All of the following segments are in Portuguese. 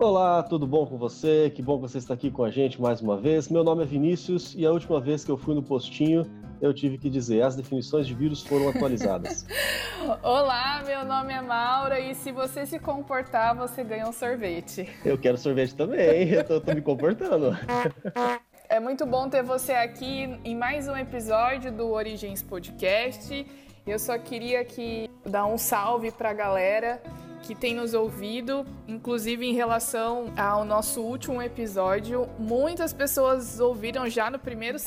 Olá, tudo bom com você? Que bom que você está aqui com a gente mais uma vez. Meu nome é Vinícius e a última vez que eu fui no postinho, eu tive que dizer, as definições de vírus foram atualizadas. Olá, meu nome é Maura e se você se comportar, você ganha um sorvete. Eu quero sorvete também, eu tô, tô me comportando. É muito bom ter você aqui em mais um episódio do Origens Podcast. Eu só queria aqui dar um salve para a galera que tem nos ouvido, inclusive em relação ao nosso último episódio. Muitas pessoas ouviram já no primeiro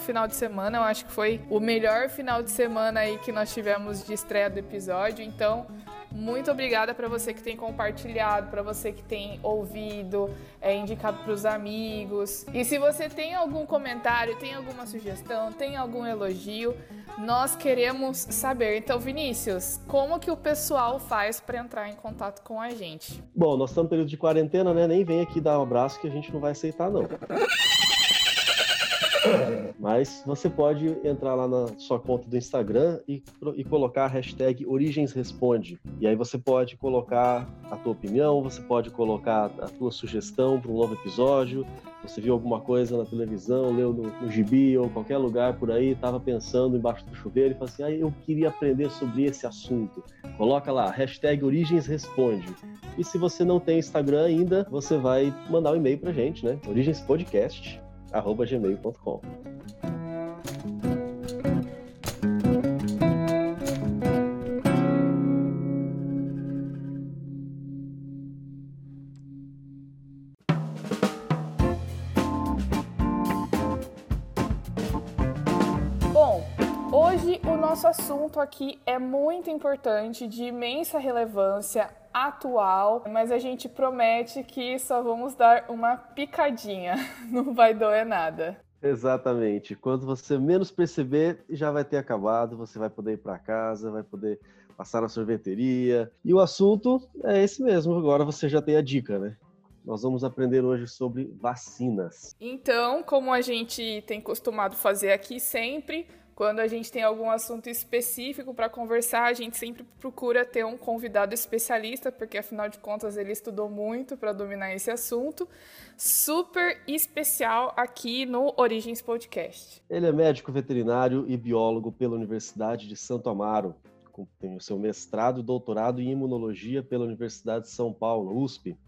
final, de semana. Eu acho que foi o melhor final de semana aí que nós tivemos de estreia do episódio. Então, muito obrigada para você que tem compartilhado, para você que tem ouvido, é, indicado para os amigos. E se você tem algum comentário, tem alguma sugestão, tem algum elogio, nós queremos saber. Então, Vinícius, como que o pessoal faz para entrar em contato com a gente? Bom, nós estamos no período de quarentena, né? Nem vem aqui dar um abraço que a gente não vai aceitar, não. Mas você pode entrar lá na sua conta do Instagram e, e colocar a hashtag Origens Responde. E aí você pode colocar a tua opinião, você pode colocar a tua sugestão para um novo episódio. Você viu alguma coisa na televisão, leu no, no gibi ou qualquer lugar por aí, estava pensando embaixo do chuveiro e falou assim: ah, eu queria aprender sobre esse assunto. Coloca lá, hashtag Origens Responde. E se você não tem Instagram ainda, você vai mandar um e-mail para gente, né? Origenspodcast arroba gmail.com. Assunto aqui é muito importante, de imensa relevância atual, mas a gente promete que só vamos dar uma picadinha, não vai doer nada. Exatamente. Quando você menos perceber, já vai ter acabado, você vai poder ir para casa, vai poder passar na sorveteria. E o assunto é esse mesmo, agora você já tem a dica, né? Nós vamos aprender hoje sobre vacinas. Então, como a gente tem costumado fazer aqui sempre, quando a gente tem algum assunto específico para conversar, a gente sempre procura ter um convidado especialista, porque afinal de contas ele estudou muito para dominar esse assunto. Super especial aqui no Origens Podcast. Ele é médico veterinário e biólogo pela Universidade de Santo Amaro. Tem o seu mestrado e doutorado em imunologia pela Universidade de São Paulo, USP.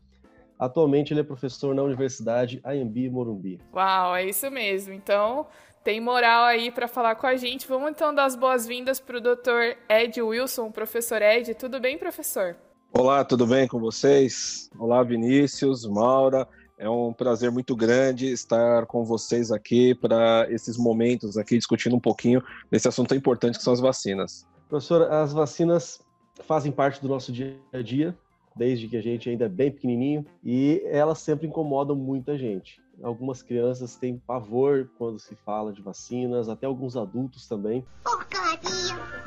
Atualmente ele é professor na Universidade AMB Morumbi. Uau, é isso mesmo. Então, tem moral aí para falar com a gente. Vamos então dar as boas-vindas para o Dr. Ed Wilson, professor Ed. Tudo bem, professor? Olá, tudo bem com vocês? Olá, Vinícius, Maura. É um prazer muito grande estar com vocês aqui para esses momentos aqui discutindo um pouquinho desse assunto importante que são as vacinas. Professor, as vacinas fazem parte do nosso dia a dia, desde que a gente ainda é bem pequenininho, e elas sempre incomodam muita gente. Algumas crianças têm pavor quando se fala de vacinas, até alguns adultos também. Porcaria!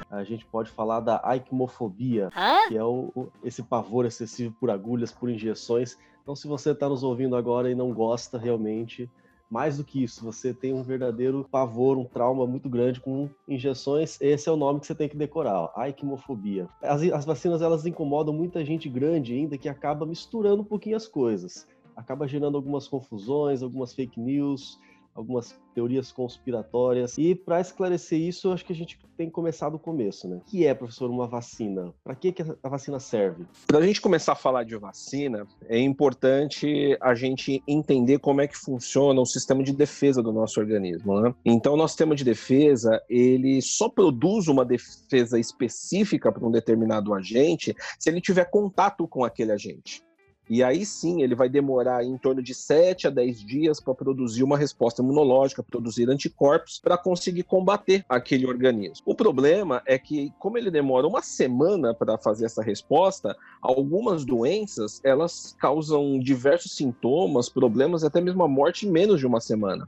A gente pode falar da aikmofobia, Hã? que é o, esse pavor excessivo por agulhas, por injeções. Então, se você está nos ouvindo agora e não gosta realmente, mais do que isso, você tem um verdadeiro pavor, um trauma muito grande com injeções, esse é o nome que você tem que decorar, ó, aikmofobia. As, as vacinas, elas incomodam muita gente grande ainda, que acaba misturando um pouquinho as coisas acaba gerando algumas confusões, algumas fake news, algumas teorias conspiratórias. E para esclarecer isso, acho que a gente tem que começar do começo, né? O que é, professor, uma vacina? Para que, que a vacina serve? Para a gente começar a falar de vacina, é importante a gente entender como é que funciona o sistema de defesa do nosso organismo, né? Então, o nosso sistema de defesa, ele só produz uma defesa específica para um determinado agente se ele tiver contato com aquele agente. E aí sim, ele vai demorar em torno de 7 a 10 dias para produzir uma resposta imunológica, produzir anticorpos para conseguir combater aquele organismo. O problema é que, como ele demora uma semana para fazer essa resposta, algumas doenças elas causam diversos sintomas, problemas, até mesmo a morte em menos de uma semana.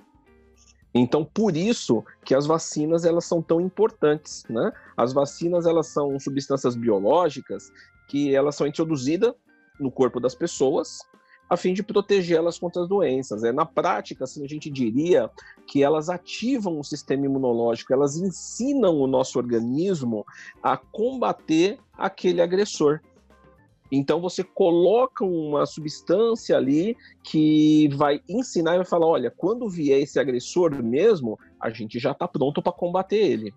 Então, por isso que as vacinas elas são tão importantes, né? As vacinas elas são substâncias biológicas que elas são introduzidas no corpo das pessoas a fim de protegê-las contra as doenças. É na prática, assim, a gente diria que elas ativam o sistema imunológico, elas ensinam o nosso organismo a combater aquele agressor. Então você coloca uma substância ali que vai ensinar e vai falar: olha, quando vier esse agressor mesmo, a gente já está pronto para combater ele.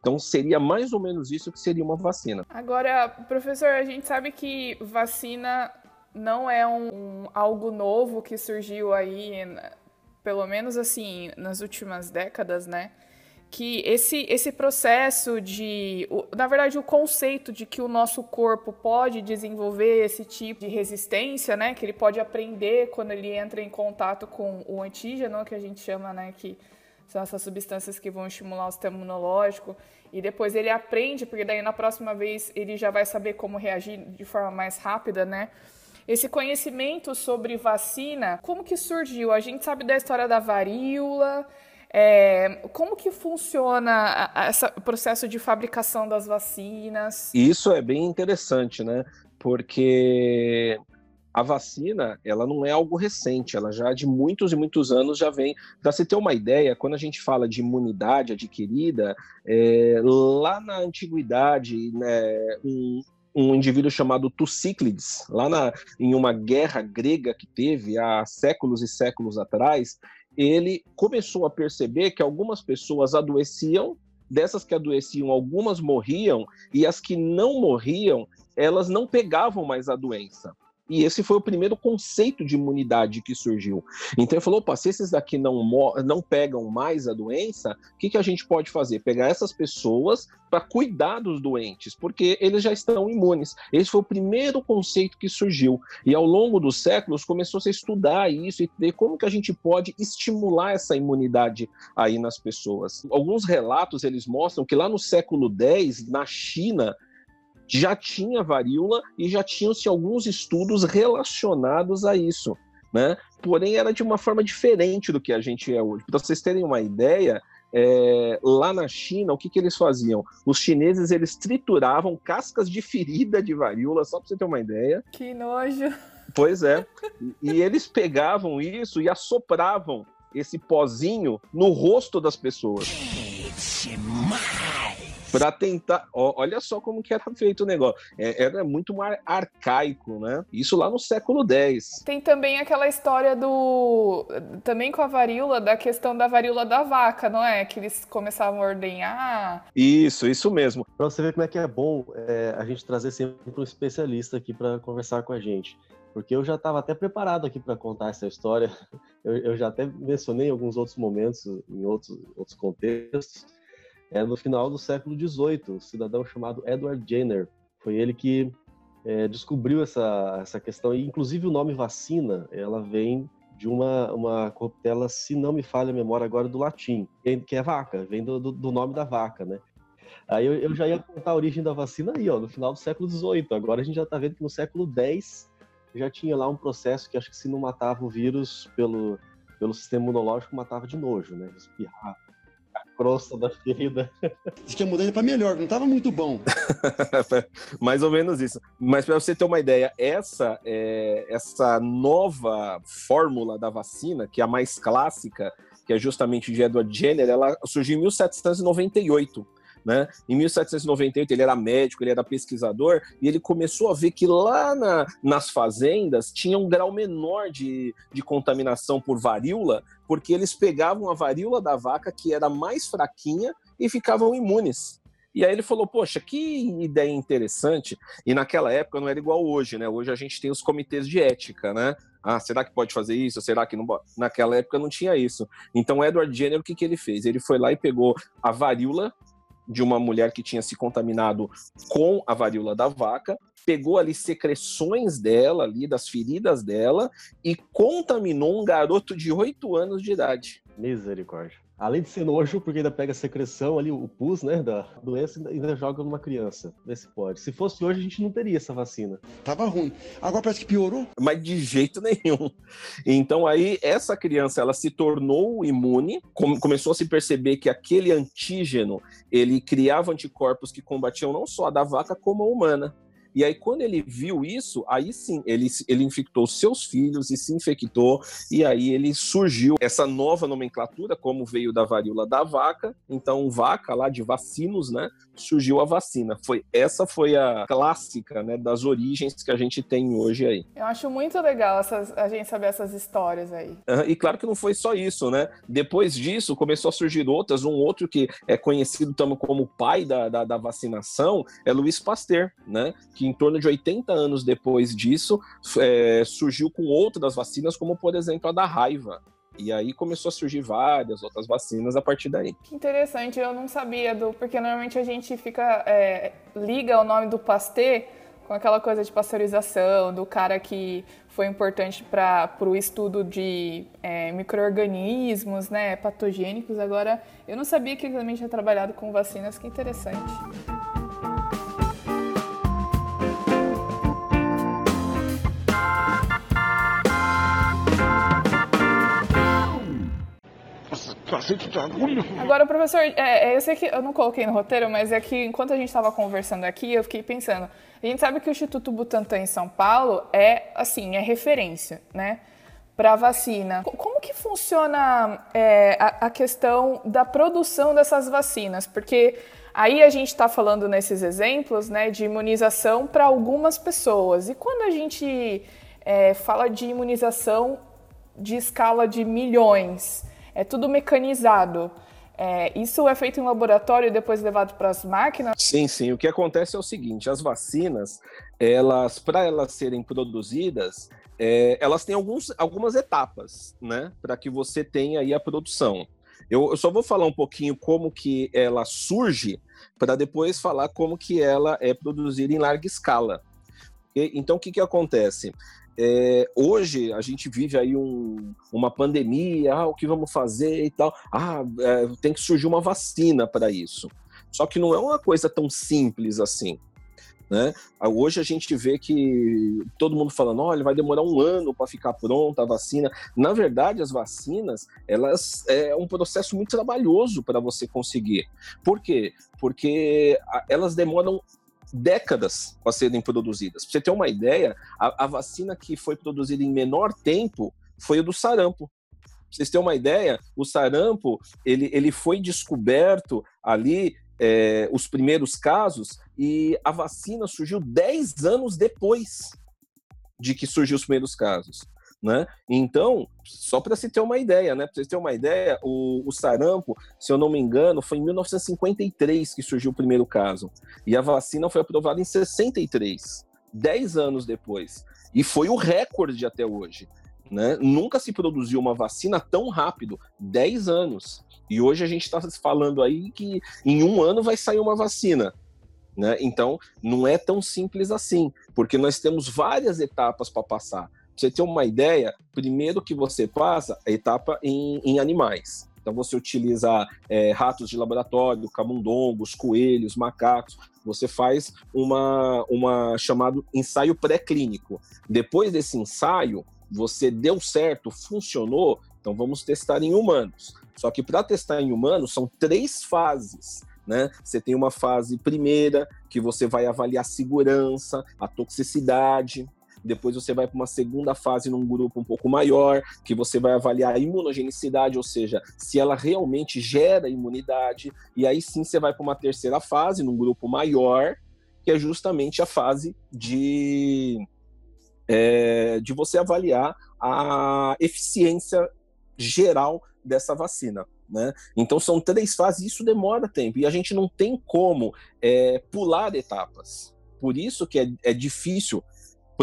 Então seria mais ou menos isso que seria uma vacina. Agora, professor, a gente sabe que vacina não é um, um algo novo que surgiu aí, pelo menos assim, nas últimas décadas, né? que esse, esse processo de. Na verdade, o conceito de que o nosso corpo pode desenvolver esse tipo de resistência, né? Que ele pode aprender quando ele entra em contato com o antígeno, que a gente chama, né? Que são essas substâncias que vão estimular o sistema imunológico. E depois ele aprende, porque daí na próxima vez ele já vai saber como reagir de forma mais rápida, né? Esse conhecimento sobre vacina, como que surgiu? A gente sabe da história da varíola. É, como que funciona esse processo de fabricação das vacinas? Isso é bem interessante, né? Porque a vacina, ela não é algo recente, ela já de muitos e muitos anos já vem. Para você ter uma ideia, quando a gente fala de imunidade adquirida, é, lá na antiguidade, né, um, um indivíduo chamado Tucíclides, lá na, em uma guerra grega que teve há séculos e séculos atrás, ele começou a perceber que algumas pessoas adoeciam, dessas que adoeciam, algumas morriam, e as que não morriam, elas não pegavam mais a doença. E esse foi o primeiro conceito de imunidade que surgiu. Então ele falou: opa, se esses daqui não, não pegam mais a doença, o que, que a gente pode fazer? Pegar essas pessoas para cuidar dos doentes, porque eles já estão imunes. Esse foi o primeiro conceito que surgiu. E ao longo dos séculos começou -se a estudar isso e ver como que a gente pode estimular essa imunidade aí nas pessoas. Alguns relatos eles mostram que lá no século X, na China, já tinha varíola e já tinham-se alguns estudos relacionados a isso. Né? Porém, era de uma forma diferente do que a gente é hoje. Para vocês terem uma ideia, é, lá na China, o que, que eles faziam? Os chineses eles trituravam cascas de ferida de varíola, só para você ter uma ideia. Que nojo! Pois é. E eles pegavam isso e assopravam esse pozinho no rosto das pessoas para tentar. Ó, olha só como que era feito o negócio. É, era muito mais arcaico, né? Isso lá no século X. Tem também aquela história do. Também com a varíola, da questão da varíola da vaca, não é? Que eles começavam a ordenhar. Isso, isso mesmo. Para você ver como é que é bom é, a gente trazer sempre um especialista aqui para conversar com a gente porque eu já estava até preparado aqui para contar essa história. Eu, eu, já até mencionei em alguns outros momentos, em outros, outros contextos, é no final do século XVIII, um cidadão chamado Edward Jenner. Foi ele que é, descobriu essa, essa questão, e inclusive o nome vacina, ela vem de uma, uma corruptela, se não me falha a memória agora, do latim, que é vaca, vem do, do, do nome da vaca, né? Aí eu, eu, já ia contar a origem da vacina aí, ó, no final do século XVIII. Agora a gente já está vendo que no século X já tinha lá um processo que acho que se não matava o vírus pelo, pelo sistema imunológico, matava de nojo, né? Espirrar, crosta da ferida. Diz que a mudança para melhor, não estava muito bom. Mais ou menos isso. Mas para você ter uma ideia, essa é, essa nova fórmula da vacina, que é a mais clássica, que é justamente de Edward Jenner, ela surgiu em 1798 né? Em 1798 ele era médico, ele era pesquisador e ele começou a ver que lá na, nas fazendas tinha um grau menor de, de contaminação por varíola, porque eles pegavam a varíola da vaca que era mais fraquinha e ficavam imunes. E aí ele falou, poxa, que ideia interessante. E naquela época não era igual hoje, né? Hoje a gente tem os comitês de ética, né? Ah, será que pode fazer isso? Será que não pode? Naquela época não tinha isso. Então, Edward Jenner, o que, que ele fez? Ele foi lá e pegou a varíola de uma mulher que tinha se contaminado com a varíola da vaca, pegou ali secreções dela, ali das feridas dela, e contaminou um garoto de 8 anos de idade. Misericórdia. Além de ser nojo, porque ainda pega a secreção ali, o pus, né, da doença, ainda joga numa criança. Vê se pode. Se fosse hoje, a gente não teria essa vacina. Tava ruim. Agora parece que piorou. Mas de jeito nenhum. Então aí, essa criança, ela se tornou imune, começou a se perceber que aquele antígeno, ele criava anticorpos que combatiam não só a da vaca, como a humana. E aí, quando ele viu isso, aí sim, ele, ele infectou seus filhos e se infectou, e aí ele surgiu essa nova nomenclatura, como veio da varíola da vaca. Então, vaca lá de vacinos, né? Surgiu a vacina. Foi Essa foi a clássica, né? Das origens que a gente tem hoje aí. Eu acho muito legal essas, a gente saber essas histórias aí. Uhum, e claro que não foi só isso, né? Depois disso, começou a surgir outras. Um outro que é conhecido também como pai da, da, da vacinação é Luiz Pasteur, né? Que que em torno de 80 anos depois disso é, surgiu com outras vacinas, como por exemplo a da raiva. E aí começou a surgir várias outras vacinas a partir daí. Que interessante, eu não sabia do. Porque normalmente a gente fica. É, liga o nome do Pasteur com aquela coisa de pasteurização, do cara que foi importante para o estudo de é, micro-organismos né, patogênicos. Agora, eu não sabia que ele também tinha trabalhado com vacinas, que interessante. Agora, professor, é, é, eu sei que eu não coloquei no roteiro, mas é que enquanto a gente estava conversando aqui, eu fiquei pensando. A gente sabe que o Instituto Butantan em São Paulo é, assim, é referência, né? Para vacina. Como que funciona é, a, a questão da produção dessas vacinas? Porque Aí a gente está falando nesses exemplos né, de imunização para algumas pessoas. E quando a gente é, fala de imunização de escala de milhões, é tudo mecanizado. É, isso é feito em laboratório e depois levado para as máquinas? Sim, sim. O que acontece é o seguinte: as vacinas, elas, para elas serem produzidas, é, elas têm alguns, algumas etapas, né, para que você tenha aí a produção. Eu, eu, só vou falar um pouquinho como que ela surge, para depois falar como que ela é produzida em larga escala. Então, o que, que acontece? É, hoje a gente vive aí um, uma pandemia, ah, o que vamos fazer e tal. Ah, é, tem que surgir uma vacina para isso. Só que não é uma coisa tão simples assim. Né? Hoje a gente vê que todo mundo falando, olha, vai demorar um ano para ficar pronta a vacina. Na verdade, as vacinas, elas é um processo muito trabalhoso para você conseguir. Por quê? Porque elas demoram décadas para serem produzidas. Para você ter uma ideia, a, a, vacina que foi produzida em menor tempo foi o do sarampo. Pra vocês terem uma ideia, o sarampo ele, ele foi descoberto ali, é, os primeiros casos, e a vacina surgiu 10 anos depois de que surgiu os primeiros casos. Né? Então, só para se ter uma ideia, né? Para vocês terem uma ideia, o, o, sarampo, se eu não me engano, foi em 1953 que surgiu o primeiro caso. E a vacina foi aprovada em 63, 10 anos depois. E foi o recorde até hoje. Né? Nunca se produziu uma vacina tão rápido, 10 anos. E hoje a gente está falando aí que em um ano vai sair uma vacina. Né? Então, não é tão simples assim, porque nós temos várias etapas para passar você ter uma ideia, primeiro que você passa a etapa em, em animais. Então você utiliza é, ratos de laboratório, camundongos, coelhos, macacos. Você faz uma, uma chamado ensaio pré-clínico. Depois desse ensaio, você deu certo, funcionou, então vamos testar em humanos. Só que para testar em humanos são três fases. Né? Você tem uma fase primeira que você vai avaliar a segurança, a toxicidade, depois você vai para uma segunda fase num grupo um pouco maior, que você vai avaliar a imunogenicidade, ou seja, se ela realmente gera imunidade, e aí sim você vai para uma terceira fase, num grupo maior, que é justamente a fase de, é, de você avaliar a eficiência geral dessa vacina. Né? Então são três fases, isso demora tempo e a gente não tem como é, pular etapas. Por isso que é, é difícil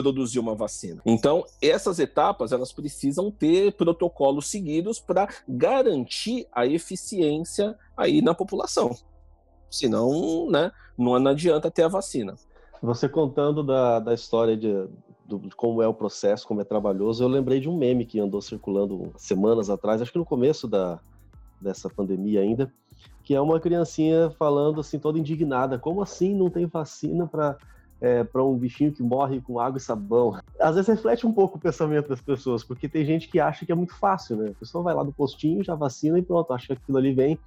produzir uma vacina. Então, essas etapas elas precisam ter protocolos seguidos para garantir a eficiência aí na população. Senão, né, não adianta ter a vacina. Você contando da, da história de, do, de como é o processo, como é trabalhoso, eu lembrei de um meme que andou circulando semanas atrás, acho que no começo da, dessa pandemia ainda, que é uma criancinha falando assim, toda indignada, como assim não tem vacina para é, para um bichinho que morre com água e sabão. Às vezes reflete um pouco o pensamento das pessoas, porque tem gente que acha que é muito fácil, né? A pessoa vai lá do postinho, já vacina e pronto, acha que aquilo ali vem,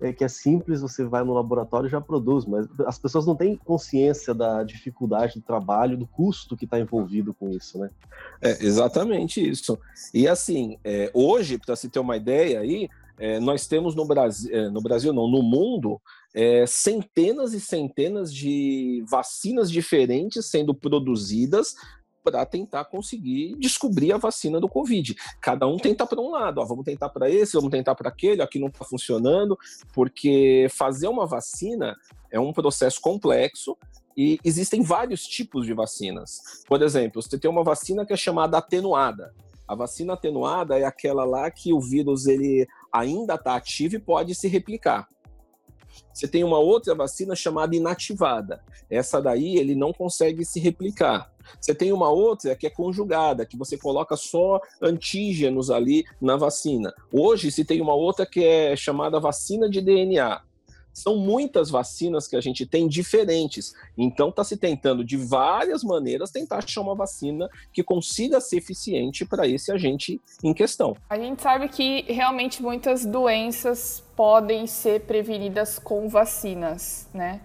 é, que é simples, você vai no laboratório e já produz, mas as pessoas não têm consciência da dificuldade do trabalho, do custo que está envolvido com isso, né? É exatamente isso. E assim, é, hoje, para se ter uma ideia aí, é, nós temos no Brasil, é, no Brasil não, no mundo, é, centenas e centenas de vacinas diferentes sendo produzidas para tentar conseguir descobrir a vacina do Covid. Cada um tenta para um lado, ó, vamos tentar para esse, vamos tentar para aquele, aqui não está funcionando, porque fazer uma vacina é um processo complexo e existem vários tipos de vacinas. Por exemplo, você tem uma vacina que é chamada atenuada. A vacina atenuada é aquela lá que o vírus ele ainda está ativo e pode se replicar. Você tem uma outra vacina chamada inativada. Essa daí ele não consegue se replicar. Você tem uma outra que é conjugada, que você coloca só antígenos ali na vacina. Hoje se tem uma outra que é chamada vacina de DNA. São muitas vacinas que a gente tem diferentes. Então está se tentando de várias maneiras tentar achar uma vacina que consiga ser eficiente para esse agente em questão. A gente sabe que realmente muitas doenças podem ser prevenidas com vacinas, né?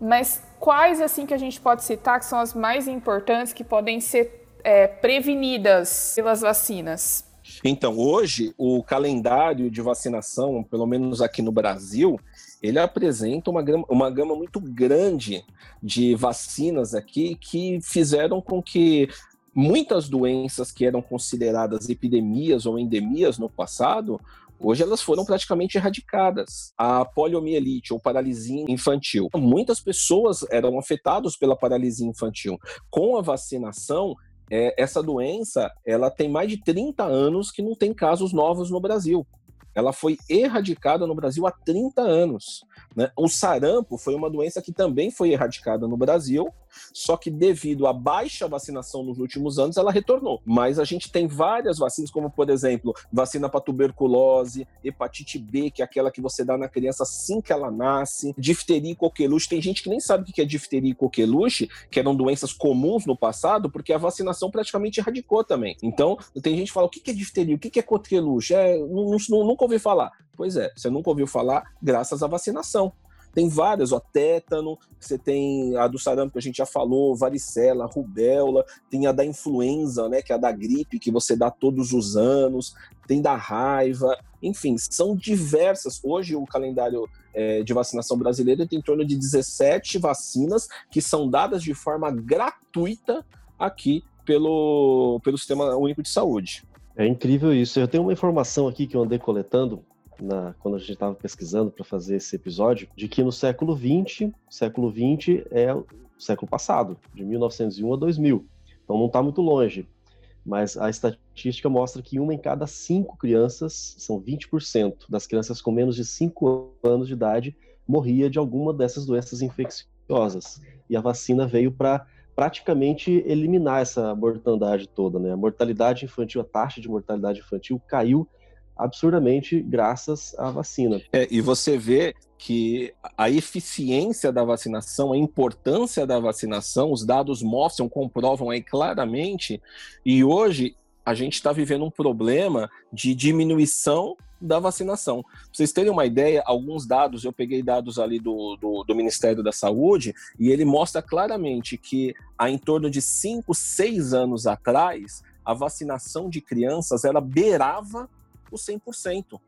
Mas quais assim que a gente pode citar que são as mais importantes que podem ser é, prevenidas pelas vacinas? Então, hoje, o calendário de vacinação, pelo menos aqui no Brasil, ele apresenta uma gama, uma gama muito grande de vacinas aqui que fizeram com que muitas doenças que eram consideradas epidemias ou endemias no passado, hoje elas foram praticamente erradicadas. A poliomielite ou paralisia infantil. Muitas pessoas eram afetadas pela paralisia infantil. Com a vacinação, é, essa doença ela tem mais de 30 anos que não tem casos novos no Brasil ela foi erradicada no Brasil há 30 anos. Né? O sarampo foi uma doença que também foi erradicada no Brasil, só que devido à baixa vacinação nos últimos anos, ela retornou. Mas a gente tem várias vacinas, como por exemplo, vacina para tuberculose, hepatite B, que é aquela que você dá na criança assim que ela nasce, difteria e coqueluche. Tem gente que nem sabe o que é difteria e coqueluche, que eram doenças comuns no passado, porque a vacinação praticamente erradicou também. Então, tem gente que fala: o que é difteria? O que é coqueluche? É, nunca ouvi falar. Pois é, você nunca ouviu falar graças à vacinação. Tem várias, ó, tétano, você tem a do sarampo que a gente já falou, varicela, rubéola, tem a da influenza, né, que é a da gripe, que você dá todos os anos, tem da raiva, enfim, são diversas. Hoje o calendário é, de vacinação brasileiro tem em torno de 17 vacinas que são dadas de forma gratuita aqui pelo, pelo Sistema Único de Saúde. É incrível isso. Eu tenho uma informação aqui que eu andei coletando na, quando a gente estava pesquisando para fazer esse episódio, de que no século XX, século XX é o século passado, de 1901 a 2000. Então não está muito longe. Mas a estatística mostra que uma em cada cinco crianças, são 20% das crianças com menos de 5 anos de idade, morria de alguma dessas doenças infecciosas. E a vacina veio para praticamente eliminar essa mortandade toda, né? A mortalidade infantil, a taxa de mortalidade infantil caiu absurdamente graças à vacina. É, e você vê que a eficiência da vacinação, a importância da vacinação, os dados mostram, comprovam aí claramente, e hoje a gente está vivendo um problema de diminuição da vacinação. Pra vocês terem uma ideia, alguns dados, eu peguei dados ali do, do, do, Ministério da Saúde, e ele mostra claramente que há em torno de 5, 6 anos atrás, a vacinação de crianças ela beirava o 100%.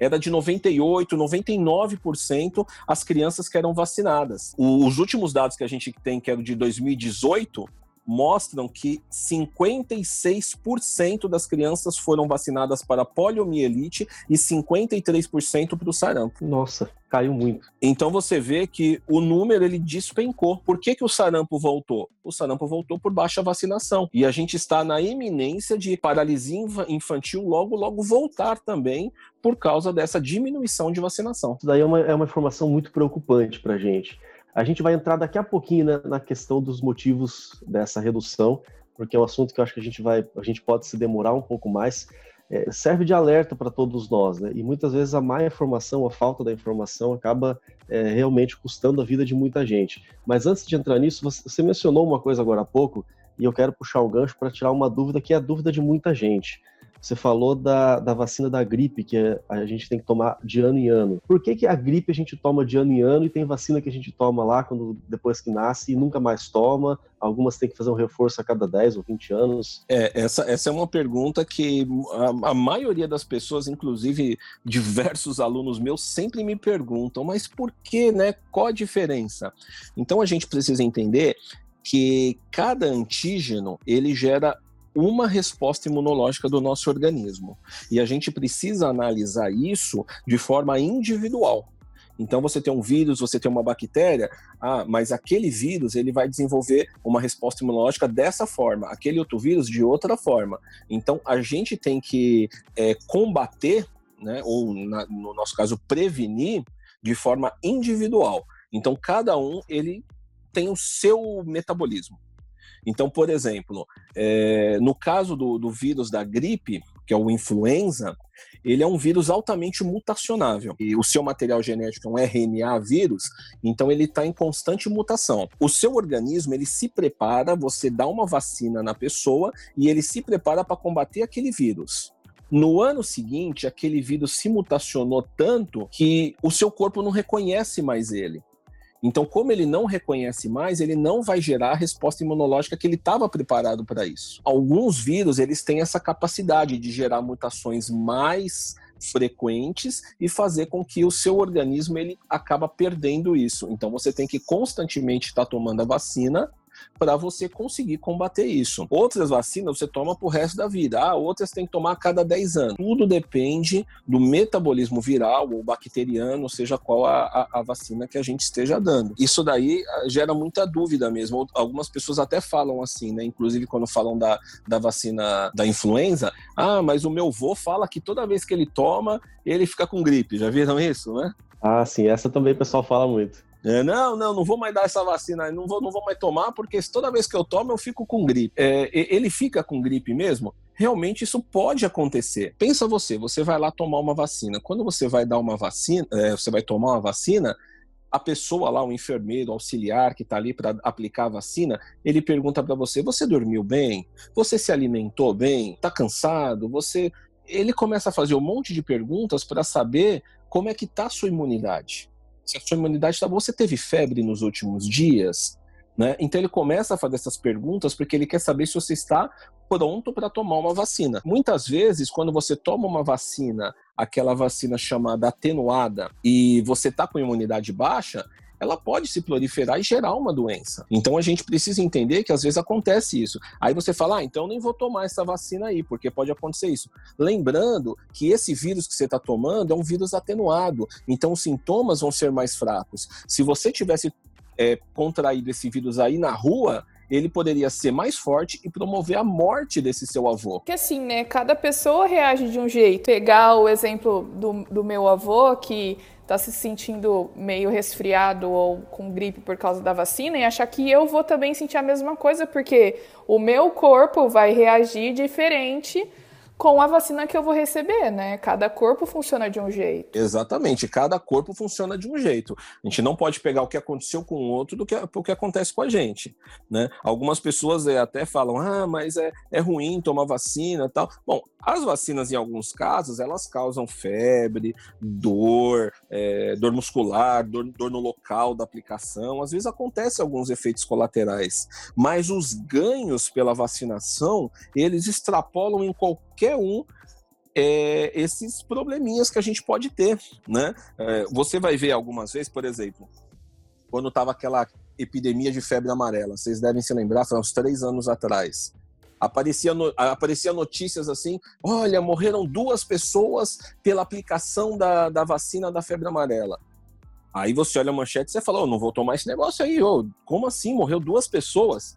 Era de 98%, 99% as crianças que eram vacinadas. Os últimos dados que a gente tem, que eram de 2018, mostram que 56% das crianças foram vacinadas para poliomielite e 53% para o sarampo. Nossa, caiu muito. Então você vê que o número ele despencou. Por que, que o sarampo voltou? O sarampo voltou por baixa vacinação. E a gente está na iminência de paralisia infantil logo, logo voltar também por causa dessa diminuição de vacinação. Isso daí é uma, é uma informação muito preocupante para a gente. A gente vai entrar daqui a pouquinho na, na, questão dos motivos dessa redução, porque é um assunto que eu acho que a gente vai, a gente pode se demorar um pouco mais. é, serve de alerta para todos nós, né? E muitas vezes a má informação, a falta da informação acaba é, realmente custando a vida de muita gente. Mas antes de entrar nisso, você mencionou uma coisa agora há pouco e eu quero puxar o gancho para tirar uma dúvida que é a dúvida de muita gente. Você falou da, da vacina da gripe, que é, a gente tem que tomar de ano em ano. Por que, que a gripe a gente toma de ano em ano e tem vacina que a gente toma lá quando depois que nasce e nunca mais toma? Algumas tem que fazer um reforço a cada 10 ou 20 anos. É, essa, essa é uma pergunta que a, a maioria das pessoas, inclusive diversos alunos meus, sempre me perguntam, mas por que, né? Qual a diferença? Então a gente precisa entender que cada antígeno ele gera uma resposta imunológica do nosso organismo. E a gente precisa analisar isso de forma individual. Então você tem um vírus, você tem uma bactéria, ah, mas aquele vírus ele vai desenvolver uma resposta imunológica dessa forma, aquele outro vírus de outra forma. Então a gente tem que é, combater, né, ou na, no nosso caso prevenir de forma individual. Então cada um ele tem o seu metabolismo. Então, por exemplo, é, no caso do, do vírus da gripe, que é o influenza, ele é um vírus altamente mutacionável. E o seu material genético é um RNA vírus, então ele está em constante mutação. O seu organismo, ele se prepara, você dá uma vacina na pessoa e ele se prepara para combater aquele vírus. No ano seguinte, aquele vírus se mutacionou tanto que o seu corpo não reconhece mais ele. Então, como ele não reconhece mais, ele não vai gerar a resposta imunológica que ele estava preparado para isso. Alguns vírus, eles têm essa capacidade de gerar mutações mais frequentes e fazer com que o seu organismo ele acaba perdendo isso. Então você tem que constantemente estar tá tomando a vacina para você conseguir combater isso. Outras vacinas você toma pro resto da vida, ah, outras tem que tomar a cada 10 anos. Tudo depende do metabolismo viral ou bacteriano, seja qual a, a, a vacina que a gente esteja dando. Isso daí ah, gera muita dúvida mesmo. Algumas pessoas até falam assim, né? Inclusive quando falam da, da vacina da influenza, ah, mas o meu vô fala que toda vez que ele toma, ele fica com gripe. Já viram isso, né? Ah, sim, essa também o pessoal fala muito. É, não, não, não vou mais dar essa vacina, não vou, não vou mais tomar, porque toda vez que eu tomo eu fico com gripe. É, ele fica com gripe mesmo? Realmente isso pode acontecer. Pensa você, você vai lá tomar uma vacina. Quando você vai dar uma vacina, é, você vai tomar uma vacina, a pessoa lá, o enfermeiro, o auxiliar que está ali para aplicar a vacina, ele pergunta para você: você dormiu bem? Você se alimentou bem? Está cansado? Você? Ele começa a fazer um monte de perguntas para saber como é que está a sua imunidade se a sua imunidade está boa, você teve febre nos últimos dias, né? Então ele começa a fazer essas perguntas porque ele quer saber se você está pronto para tomar uma vacina. Muitas vezes, quando você toma uma vacina, aquela vacina chamada atenuada, e você está com imunidade baixa, ela pode se proliferar e gerar uma doença. Então a gente precisa entender que às vezes acontece isso. Aí você fala, ah, então nem vou tomar essa vacina aí, porque pode acontecer isso. Lembrando que esse vírus que você está tomando é um vírus atenuado, então os sintomas vão ser mais fracos. Se você tivesse é, contraído esse vírus aí na rua, ele poderia ser mais forte e promover a morte desse seu avô. Que assim, né? Cada pessoa reage de um jeito. Pegar o exemplo do, do meu avô, que tá se sentindo meio resfriado ou com gripe por causa da vacina e achar que eu vou também sentir a mesma coisa, porque o meu corpo vai reagir diferente com a vacina que eu vou receber, né? Cada corpo funciona de um jeito. Exatamente, cada corpo funciona de um jeito. A gente não pode pegar o que aconteceu com o outro do que o que acontece com a gente, né? Algumas pessoas é, até falam, ah, mas é, é ruim tomar vacina tal. Bom, as vacinas, em alguns casos, elas causam febre, dor, é, dor muscular, dor, dor no local da aplicação. Às vezes acontecem alguns efeitos colaterais, mas os ganhos pela vacinação, eles extrapolam em qualquer um é, esses probleminhas que a gente pode ter, né? É, você vai ver algumas vezes, por exemplo, quando estava aquela epidemia de febre amarela, vocês devem se lembrar, foi uns três anos atrás aparecia, no, aparecia notícias assim: olha, morreram duas pessoas pela aplicação da, da vacina da febre amarela. Aí você olha a manchete e você fala: oh, não vou tomar esse negócio aí, oh, como assim? Morreu duas pessoas?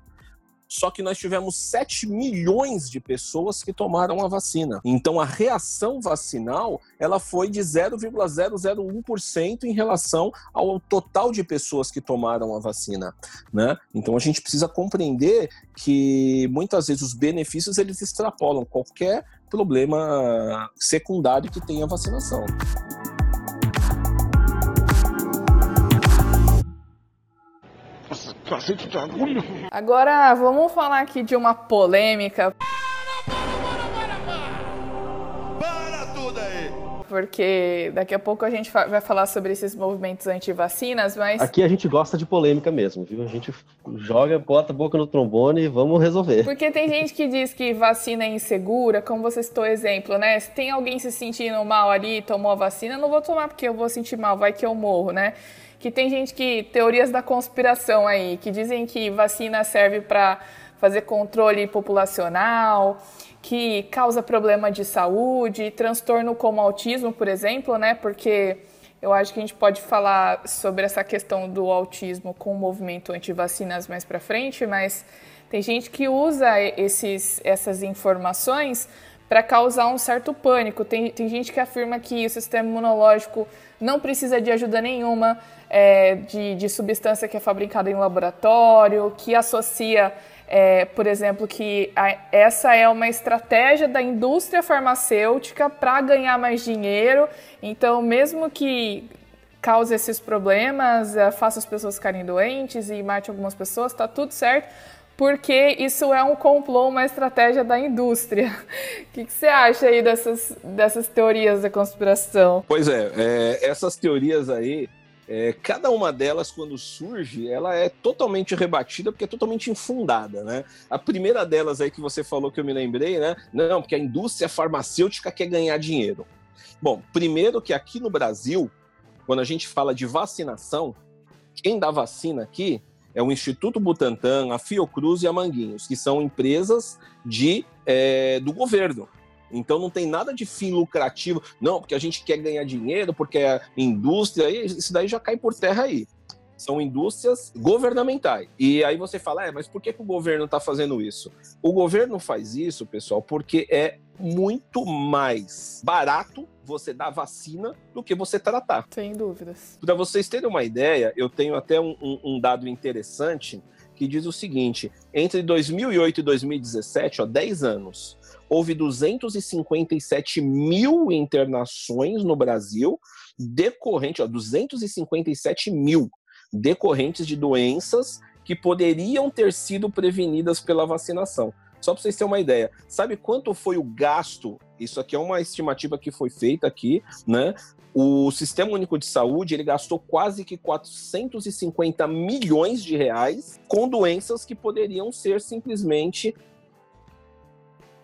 Só que nós tivemos 7 milhões de pessoas que tomaram a vacina. Então a reação vacinal, ela foi de 0,001% em relação ao total de pessoas que tomaram a vacina, né? Então a gente precisa compreender que muitas vezes os benefícios eles extrapolam qualquer problema secundário que tenha a vacinação. Cacete de agulha. Agora, vamos falar aqui de uma polêmica. porque daqui a pouco a gente vai falar sobre esses movimentos anti-vacinas, mas. Aqui a gente gosta de polêmica mesmo, viu? A gente joga, bota a boca no trombone e vamos resolver. Porque tem gente que diz que vacina é insegura, como você citou exemplo, né? Se tem alguém se sentindo mal ali tomou a vacina, não vou tomar porque eu vou sentir mal, vai que eu morro, né? Que tem gente que teorias da conspiração aí, que dizem que vacina serve para fazer controle populacional, que causa problema de saúde, transtorno como autismo, por exemplo, né? Porque eu acho que a gente pode falar sobre essa questão do autismo com o movimento anti-vacinas mais para frente, mas tem gente que usa esses, essas informações para causar um certo pânico. Tem, tem gente que afirma que o sistema imunológico não precisa de ajuda nenhuma é, de, de substância que é fabricada em laboratório, que associa é, por exemplo, que a, essa é uma estratégia da indústria farmacêutica para ganhar mais dinheiro. Então, mesmo que cause esses problemas, é, faça as pessoas ficarem doentes e mate algumas pessoas, está tudo certo, porque isso é um complô, uma estratégia da indústria. O que, que você acha aí dessas, dessas teorias da conspiração? Pois é, é essas teorias aí é, cada uma delas, quando surge, ela é totalmente rebatida porque é totalmente infundada, né? A primeira delas aí que você falou que eu me lembrei, né? Não, porque a indústria farmacêutica quer ganhar dinheiro. Bom, primeiro que aqui no Brasil, quando a gente fala de vacinação, quem dá vacina aqui é o Instituto Butantan, a Fiocruz e a Manguinhos, que são empresas de, é, do governo. Então não tem nada de fim lucrativo, não, porque a gente quer ganhar dinheiro, porque é indústria, isso daí já cai por terra aí. São indústrias governamentais. E aí você fala, é, mas por que, que o governo está fazendo isso? O governo faz isso, pessoal, porque é muito mais barato você dar vacina do que você tratar. Sem dúvidas. Para vocês terem uma ideia, eu tenho até um, um, um dado interessante que diz o seguinte: entre 2008 e 2017, ó, 10 anos, houve 257 mil internações no Brasil decorrente, ó, 257 mil decorrentes de doenças que poderiam ter sido prevenidas pela vacinação. Só para vocês terem uma ideia, sabe quanto foi o gasto? Isso aqui é uma estimativa que foi feita aqui, né? O Sistema Único de Saúde ele gastou quase que 450 milhões de reais com doenças que poderiam ser simplesmente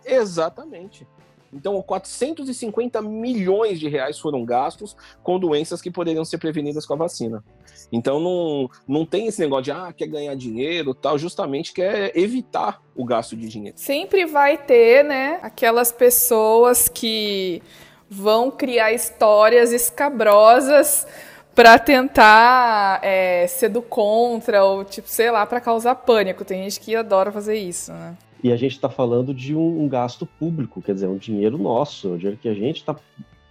Exatamente. Então, 450 milhões de reais foram gastos com doenças que poderiam ser prevenidas com a vacina. Então, não, não tem esse negócio de, ah, quer ganhar dinheiro tal, justamente quer evitar o gasto de dinheiro. Sempre vai ter, né, aquelas pessoas que vão criar histórias escabrosas para tentar é, ser do contra ou, tipo, sei lá, para causar pânico. Tem gente que adora fazer isso, né? E a gente está falando de um, um, gasto público, quer dizer, um dinheiro nosso, um dinheiro que a gente está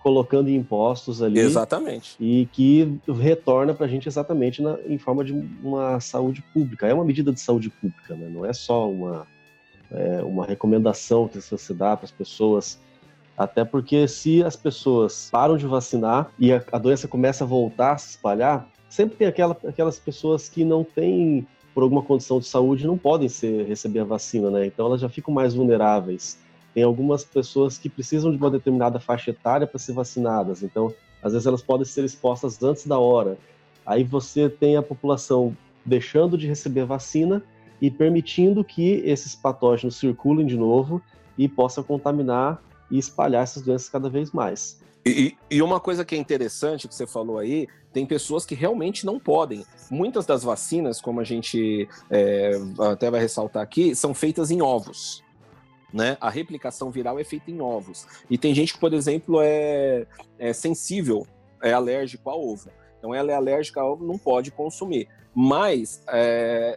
colocando em impostos ali. Exatamente. E que retorna para a gente exatamente na, em forma de uma saúde pública. É uma medida de saúde pública, né? não é só uma, é, uma recomendação que você dá para as pessoas. Até porque se as pessoas param de vacinar e a, a doença começa a voltar a se espalhar, sempre tem aquela, aquelas pessoas que não têm por alguma condição de saúde não podem ser, receber a vacina, né? Então elas já ficam mais vulneráveis. Tem algumas pessoas que precisam de uma determinada faixa etária para ser vacinadas, então às vezes elas podem ser expostas antes da hora. Aí você tem a população deixando de receber vacina e permitindo que esses patógenos circulem de novo e possam contaminar e espalhar essas doenças cada vez mais. E, e, uma coisa que é interessante que você falou aí, tem pessoas que realmente não podem. Muitas das vacinas, como a gente é, até vai ressaltar aqui, são feitas em ovos. Né? A replicação viral é feita em ovos. E tem gente que, por exemplo, é, é sensível, é alérgico a ovo. Então ela é alérgica a ovo, não pode consumir. Mas é,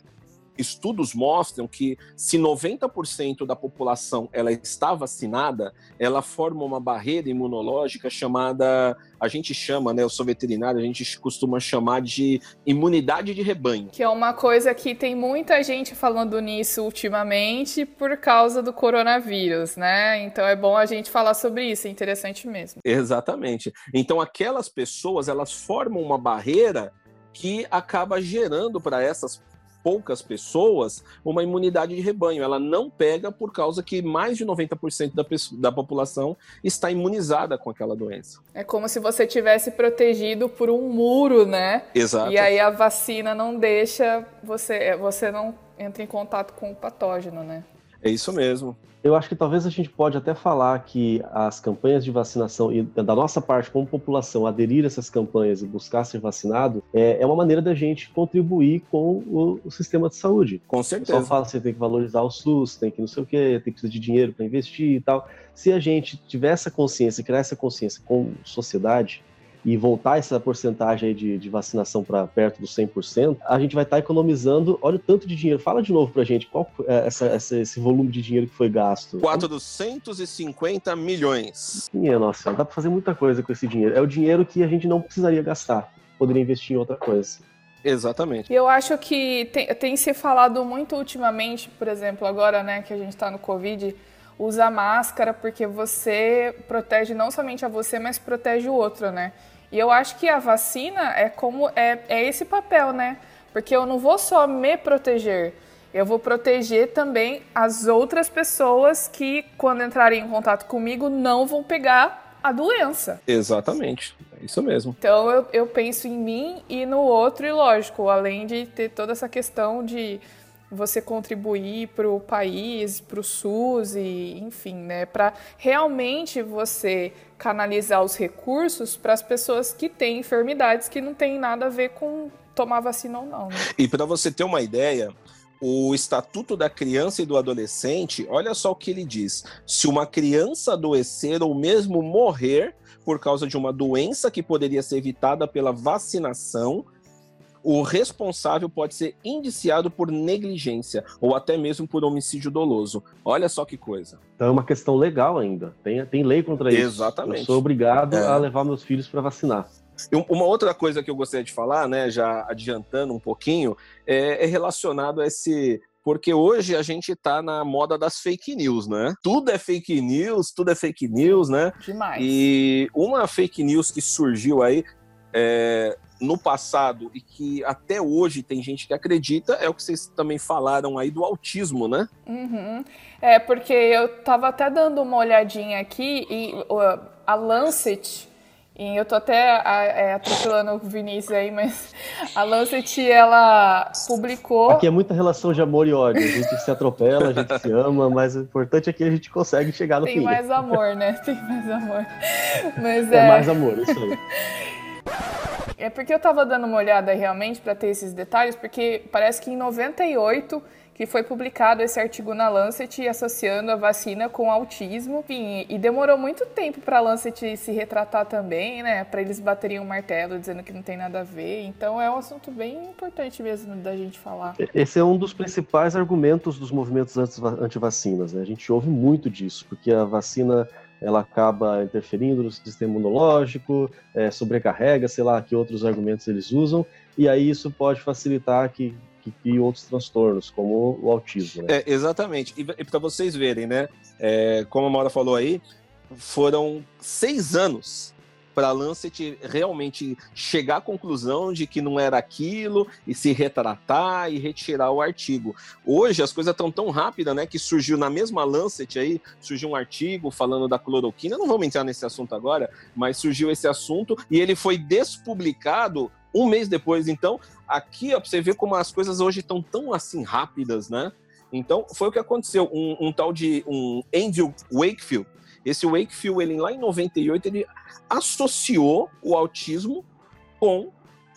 estudos mostram que se 90% da população ela está vacinada, ela forma uma barreira imunológica chamada, a gente chama, né, eu sou veterinário, a gente costuma chamar de imunidade de rebanho. Que é uma coisa que tem muita gente falando nisso ultimamente por causa do coronavírus, né? Então é bom a gente falar sobre isso, é interessante mesmo. Exatamente. Então aquelas pessoas, elas formam uma barreira que acaba gerando para essas poucas pessoas uma imunidade de rebanho. Ela não pega por causa que mais de 90% da, da população está imunizada com aquela doença. É como se você tivesse protegido por um muro, né? Exato. E aí a vacina não deixa você, você não entra em contato com o patógeno, né? É isso mesmo. Eu acho que talvez a gente pode até falar que as campanhas de vacinação e da nossa parte como população aderir a essas campanhas e buscar ser vacinado é, é uma maneira da gente contribuir com o, o, sistema de saúde. Com certeza. Só fala que você tem que valorizar o SUS, tem que não sei o quê, tem que precisar de dinheiro para investir e tal. Se a gente tiver essa consciência, criar essa consciência com sociedade, e voltar essa porcentagem de, de vacinação para perto dos 100%, a gente vai estar tá economizando, olha o tanto de dinheiro. Fala de novo para a gente, qual é essa, essa, esse volume de dinheiro que foi gasto? 450 milhões. Minha nossa, dá para fazer muita coisa com esse dinheiro. É o dinheiro que a gente não precisaria gastar, poderia investir em outra coisa. Exatamente. Eu acho que tem, tem se falado muito ultimamente, por exemplo, agora né, que a gente está no Covid, usa máscara porque você protege não somente a você, mas protege o outro, né? E eu acho que a vacina é como é, é esse papel, né? Porque eu não vou só me proteger, eu vou proteger também as outras pessoas que, quando entrarem em contato comigo, não vão pegar a doença. Exatamente, é isso mesmo. Então eu, eu penso em mim e no outro, e lógico, além de ter toda essa questão de você contribuir para o país, para o SUS e, enfim, né, para realmente você canalizar os recursos para as pessoas que têm enfermidades que não têm nada a ver com tomar vacina ou não. Né? E para você ter uma ideia, o Estatuto da Criança e do Adolescente, olha só o que ele diz: se uma criança adoecer ou mesmo morrer por causa de uma doença que poderia ser evitada pela vacinação, o responsável pode ser indiciado por negligência ou até mesmo por homicídio doloso. Olha só que coisa. Então é uma questão legal ainda. Tem, tem lei contra isso. Exatamente. Eu sou obrigado é. a levar meus filhos para vacinar. Uma outra coisa que eu gostaria de falar, né, já adiantando um pouquinho, é, é relacionado a esse porque hoje a gente está na moda das fake news, né? Tudo é fake news, tudo é fake news, né? Demais. E uma fake news que surgiu aí, é, no passado e que até hoje tem gente que acredita é o que vocês também falaram aí do autismo, né? Uhum. É, porque eu tava até dando uma olhadinha aqui e uh, a Lancet, e eu tô até é, atropelando o Vinícius aí, mas a Lancet, ela publicou... Aqui é muita relação de amor e ódio, a gente se atropela, a gente se ama, mas o importante é que a gente consegue chegar no Tem fim. Tem mais amor, né? Tem mais amor. Mas é... é mais amor, isso aí. É porque eu estava dando uma olhada realmente para ter esses detalhes, porque parece que em 98 que foi publicado esse artigo na Lancet associando a vacina com autismo. Enfim, e demorou muito tempo para a Lancet se retratar também, né? Para eles baterem um martelo dizendo que não tem nada a ver. Então é um assunto bem importante mesmo da gente falar. Esse é um dos principais argumentos dos movimentos anti-vacinas, né? A gente ouve muito disso, porque a vacina ela acaba interferindo no sistema imunológico, é, sobrecarrega, sei lá, que outros argumentos eles usam, e aí isso pode facilitar que, que outros transtornos, como o autismo. Né? É, exatamente. E, e para vocês verem, né, é, como a Maura falou aí, foram seis anos para Lancet realmente chegar à conclusão de que não era aquilo e se retratar e retirar o artigo. Hoje as coisas estão tão rápidas, né, que surgiu na mesma Lancet aí, surgiu um artigo falando da cloroquina, não vamos entrar nesse assunto agora, mas surgiu esse assunto e ele foi despublicado um mês depois. Então, aqui, ó, pra você ver como as coisas hoje estão tão assim rápidas, né? Então, foi o que aconteceu. Um, um tal de um Andrew Wakefield, esse Wakefield, ele lá em 98, ele associou o autismo com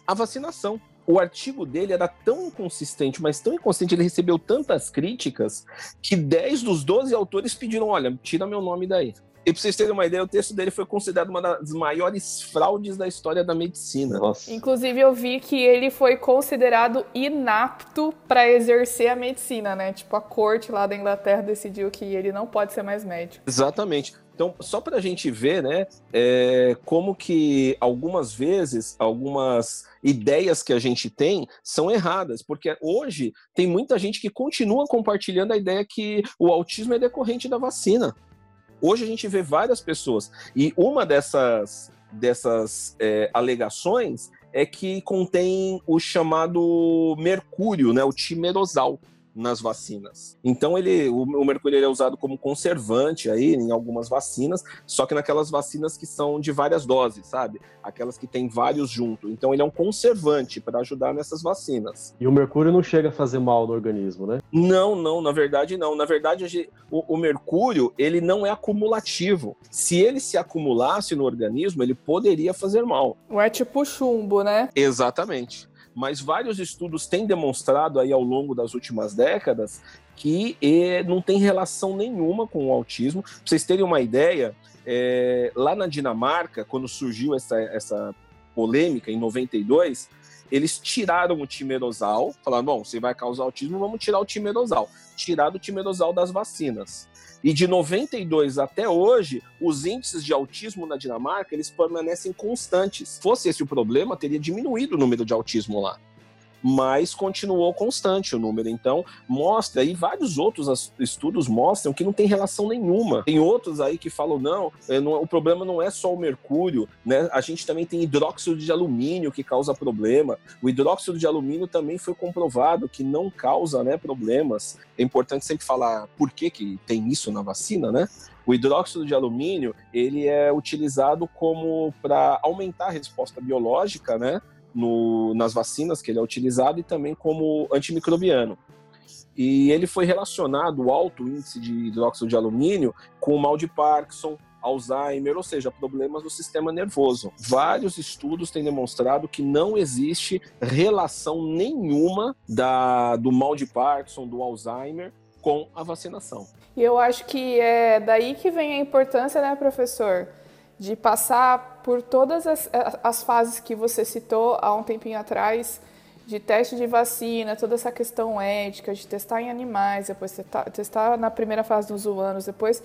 a vacinação. O artigo dele era tão inconsistente, mas tão inconsistente, ele recebeu tantas críticas que 10 dos 12 autores pediram: olha, tira meu nome daí. E pra vocês terem uma ideia, o texto dele foi considerado uma das maiores fraudes da história da medicina. Nossa. Inclusive, eu vi que ele foi considerado inapto para exercer a medicina, né? Tipo, a corte lá da Inglaterra decidiu que ele não pode ser mais médico. Exatamente. Então, só para a gente ver, né, é, como que algumas vezes, algumas ideias que a gente tem são erradas, porque hoje tem muita gente que continua compartilhando a ideia que o autismo é decorrente da vacina. Hoje a gente vê várias pessoas, e uma dessas, dessas é, alegações é que contém o chamado mercúrio, né, o timerosal nas vacinas. Então ele, o, o mercúrio ele é usado como conservante aí em algumas vacinas, só que naquelas vacinas que são de várias doses, sabe? Aquelas que tem vários junto. Então ele é um conservante para ajudar nessas vacinas. E o mercúrio não chega a fazer mal no organismo, né? Não, não, na verdade não. Na verdade o, o mercúrio ele não é acumulativo. Se ele se acumulasse no organismo, ele poderia fazer mal. Não é tipo chumbo, né? Exatamente mas vários estudos têm demonstrado aí ao longo das últimas décadas que eh, não tem relação nenhuma com o autismo. Pra vocês terem uma ideia, é, lá na Dinamarca, quando surgiu essa, essa polêmica em 92, eles tiraram o timerosal, falaram, bom, você vai causar autismo, vamos tirar o timerosal. Tiraram o timerosal das vacinas. E de 92 até hoje, os índices de autismo na Dinamarca, eles permanecem constantes. Se fosse esse o problema, teria diminuído o número de autismo lá mas continuou constante o número. Então, mostra, e vários outros estudos mostram que não tem relação nenhuma. Tem outros aí que falam, não, é, não o problema não é só o mercúrio, né? A gente também tem hidróxido de alumínio que causa problema. O hidróxido de alumínio também foi comprovado que não causa né, problemas. É importante sempre falar por que, que tem isso na vacina, né? O hidróxido de alumínio ele é utilizado como para aumentar a resposta biológica, né? No, nas vacinas que ele é utilizado e também como antimicrobiano. E ele foi relacionado, o alto índice de hidróxido de alumínio, com o mal de Parkinson, Alzheimer, ou seja, problemas do sistema nervoso. Vários estudos têm demonstrado que não existe relação nenhuma da, do mal de Parkinson, do Alzheimer, com a vacinação. E eu acho que é daí que vem a importância, né, professor? De passar por todas as, as fases que você citou há um tempinho atrás, de teste de vacina, toda essa questão ética, de testar em animais, depois testar, testar na primeira fase nos humanos, depois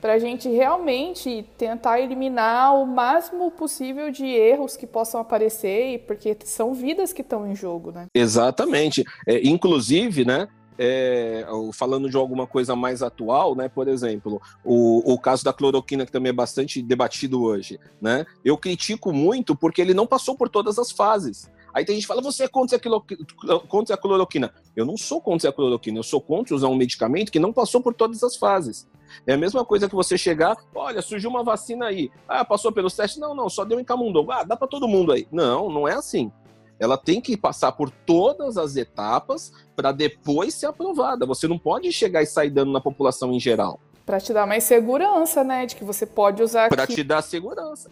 para a gente realmente tentar eliminar o máximo possível de erros que possam aparecer, porque são vidas que estão em jogo, né? Exatamente. É, inclusive, né, é, falando de alguma coisa mais atual, né? Por exemplo, o, o caso da cloroquina, que também é bastante debatido hoje, né? Eu critico muito porque ele não passou por todas as fases. Aí tem gente que fala, você é contra a, contra a cloroquina. Eu não sou contra a cloroquina, eu sou contra usar um medicamento que não passou por todas as fases. É a mesma coisa que você chegar, olha, surgiu uma vacina aí. Ah, passou pelos testes? Não, não, só deu em camundongo. Ah, dá para todo mundo aí. Não, não é assim. Ela tem que passar por todas as etapas para depois ser aprovada. Você não pode chegar e sair dando na população em geral. Para te dar mais segurança, né? De que você pode usar. Para te dar segurança.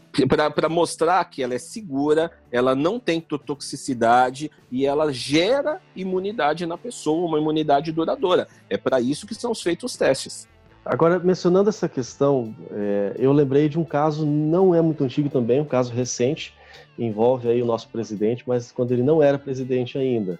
Para mostrar que ela é segura, ela não tem toxicidade e ela gera imunidade na pessoa, uma imunidade duradoura. É para isso que são feitos os testes. Agora, mencionando essa questão, é, eu lembrei de um caso, não é muito antigo também, um caso recente, envolve aí o nosso presidente, mas quando ele não era presidente ainda,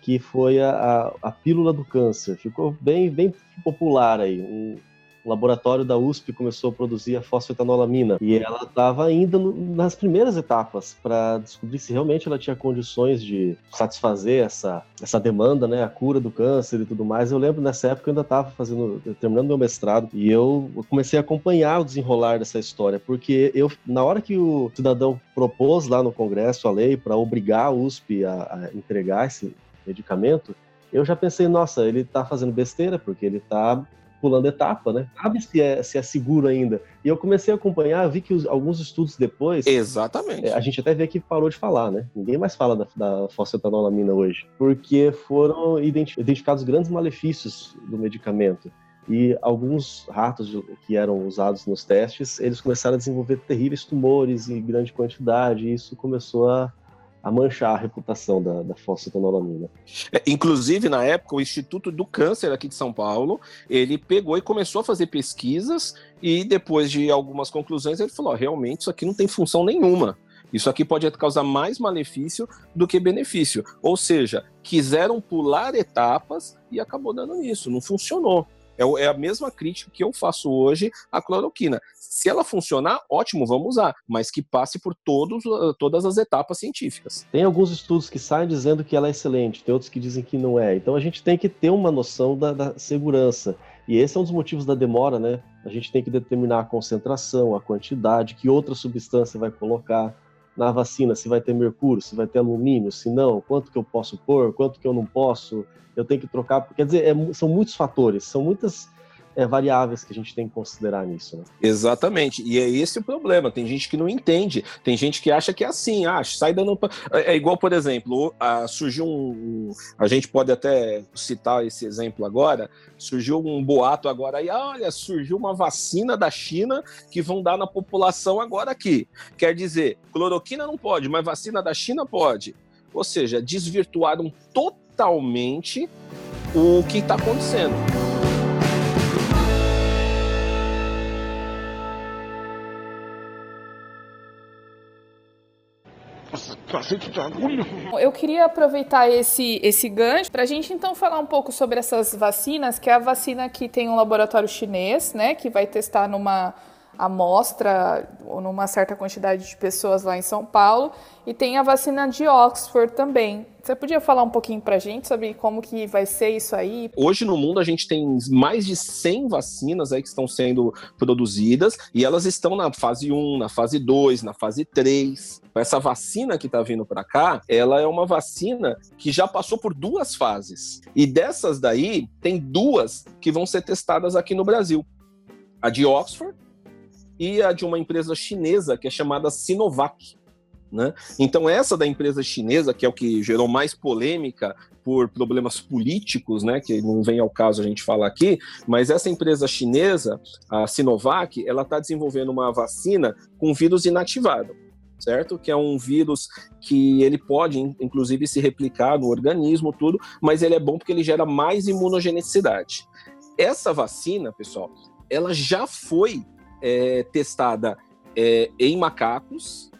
que foi a, a, a pílula do câncer. Ficou bem, bem popular aí. Um, o laboratório da USP começou a produzir a fosfetanolamina e ela estava ainda no, nas primeiras etapas para descobrir se realmente ela tinha condições de satisfazer essa, essa demanda, né, a cura do câncer e tudo mais. Eu lembro nessa época eu ainda estava fazendo, terminando meu mestrado e eu comecei a acompanhar o desenrolar dessa história, porque eu na hora que o cidadão propôs lá no Congresso a lei para obrigar a USP a, a entregar esse medicamento, eu já pensei, nossa, ele está fazendo besteira, porque ele está pulando etapa, né? Sabe se é, se é seguro ainda. E eu comecei a acompanhar, vi que os, alguns estudos depois. Exatamente. É, a gente até vê que parou de falar, né? Ninguém mais fala da, da fosfetanolamina hoje. Porque foram identificados grandes malefícios do medicamento. E alguns ratos que eram usados nos testes, eles começaram a desenvolver terríveis tumores em grande quantidade, e isso começou a, a manchar a reputação da, da fosfetanolamina. É, inclusive, na época, o Instituto do Câncer aqui de São Paulo, ele pegou e começou a fazer pesquisas e depois de algumas conclusões ele falou, oh, realmente isso aqui não tem função nenhuma. Isso aqui pode causar mais malefício do que benefício. Ou seja, quiseram pular etapas e acabou dando nisso, não funcionou. É, é a mesma crítica que eu faço hoje à cloroquina. Se ela funcionar, ótimo, vamos usar, mas que passe por todos, uh, todas as etapas científicas. Tem alguns estudos que saem dizendo que ela é excelente, tem outros que dizem que não é. Então a gente tem que ter uma noção da, da segurança. E esse é um dos motivos da demora, né? A gente tem que determinar a concentração, a quantidade, que outra substância vai colocar na vacina, se vai ter mercúrio, se vai ter alumínio, se não, quanto que eu posso pôr, quanto que eu não posso, eu tenho que trocar. Quer dizer, é, são muitos fatores, são muitas é, variáveis que a gente tem que considerar nisso. Né? Exatamente, e é esse o problema. Tem gente que não entende, tem gente que acha que é assim, ah, sai dando. É, é igual, por exemplo, a, surgiu um. A gente pode até citar esse exemplo agora. Surgiu um boato agora aí, olha, surgiu uma vacina da China que vão dar na população agora aqui. Quer dizer, cloroquina não pode, mas vacina da China pode. Ou seja, desvirtuaram totalmente o que está acontecendo. Eu queria aproveitar esse, esse gancho para a gente então falar um pouco sobre essas vacinas, que é a vacina que tem um laboratório chinês, né, que vai testar numa amostra numa certa quantidade de pessoas lá em São Paulo, e tem a vacina de Oxford também. Você podia falar um pouquinho para a gente sobre como que vai ser isso aí? Hoje no mundo a gente tem mais de 100 vacinas aí que estão sendo produzidas e elas estão na fase 1, na fase 2, na fase 3. Essa vacina que está vindo para cá, ela é uma vacina que já passou por duas fases. E dessas daí, tem duas que vão ser testadas aqui no Brasil. A de Oxford e a de uma empresa chinesa que é chamada Sinovac. Né? Então, essa da empresa chinesa, que é o que gerou mais polêmica por problemas políticos, né, que não vem ao caso a gente falar aqui, mas essa empresa chinesa, a Sinovac, ela está desenvolvendo uma vacina com vírus inativado, certo? Que é um vírus que ele pode, inclusive, se replicar no organismo, tudo, mas ele é bom porque ele gera mais imunogenicidade. Essa vacina, pessoal, ela já foi é, testada é, em macacos,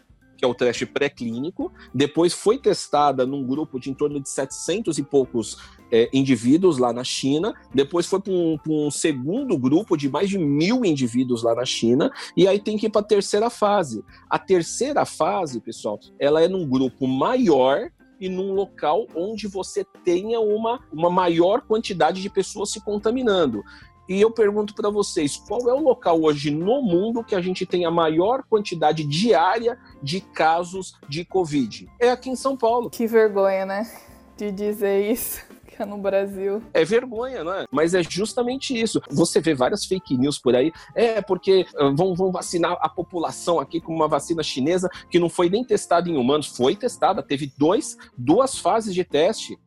que é o teste pré-clínico, depois foi testada num grupo de em torno de 700 e poucos é, indivíduos lá na China, depois foi para um, um, segundo grupo de mais de mil indivíduos lá na China, e aí tem que ir para a terceira fase. A terceira fase, pessoal, ela é num grupo maior e num local onde você tenha uma, uma maior quantidade de pessoas se contaminando. E eu pergunto para vocês, qual é o local hoje no mundo que a gente tem a maior quantidade diária de casos de Covid? É aqui em São Paulo. Que vergonha, né? De dizer isso é no Brasil. É vergonha, né? Mas é justamente isso. Você vê várias fake news por aí. É porque uh, vão, vão vacinar a população aqui com uma vacina chinesa que não foi nem testada em humanos. Foi testada, teve dois, duas fases de teste.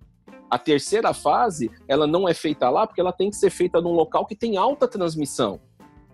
A terceira fase, ela não é feita lá porque ela tem que ser feita num local que tem alta transmissão.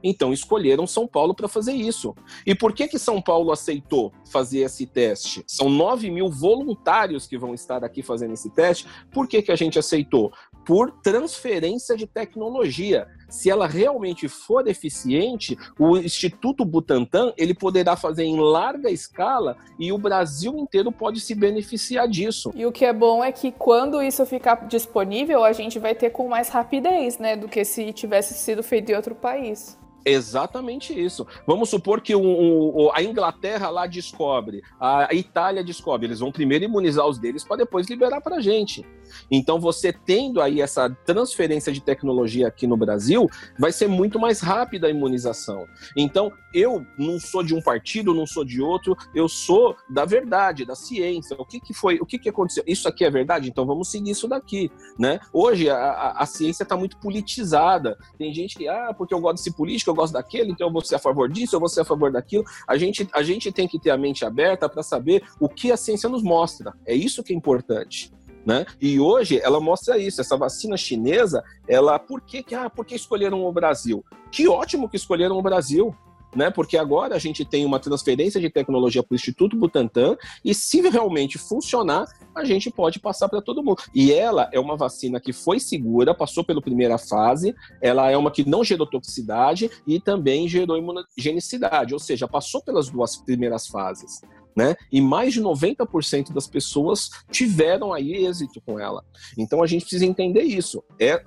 Então escolheram São Paulo para fazer isso. E por que que São Paulo aceitou fazer esse teste? São 9 mil voluntários que vão estar aqui fazendo esse teste. Por que que a gente aceitou? Por transferência de tecnologia. Se ela realmente for eficiente, o Instituto Butantan ele poderá fazer em larga escala e o Brasil inteiro pode se beneficiar disso. E o que é bom é que quando isso ficar disponível, a gente vai ter com mais rapidez, né, do que se tivesse sido feito em outro país. Exatamente isso. Vamos supor que o, o, a Inglaterra lá descobre, a Itália descobre, eles vão primeiro imunizar os deles para depois liberar para a gente. Então, você tendo aí essa transferência de tecnologia aqui no Brasil, vai ser muito mais rápida a imunização. Então, eu não sou de um partido, não sou de outro, eu sou da verdade, da ciência. O que, que foi, o que, que aconteceu? Isso aqui é verdade? Então vamos seguir isso daqui, né? Hoje a, a, a ciência está muito politizada. Tem gente que, ah, porque eu gosto desse político, eu gosto daquele, então eu vou ser a favor disso, eu vou ser a favor daquilo. A gente, a gente tem que ter a mente aberta para saber o que a ciência nos mostra. É isso que é importante. Né? E hoje ela mostra isso, essa vacina chinesa, ela por que, ah, por que escolheram o Brasil? Que ótimo que escolheram o Brasil. Né? Porque agora a gente tem uma transferência de tecnologia para o Instituto Butantan e se realmente funcionar, a gente pode passar para todo mundo. E ela é uma vacina que foi segura, passou pela primeira fase, ela é uma que não gerou toxicidade e também gerou imunogenicidade, ou seja, passou pelas duas primeiras fases. Né? E mais de 90% das pessoas tiveram aí êxito com ela. Então a gente precisa entender isso. É,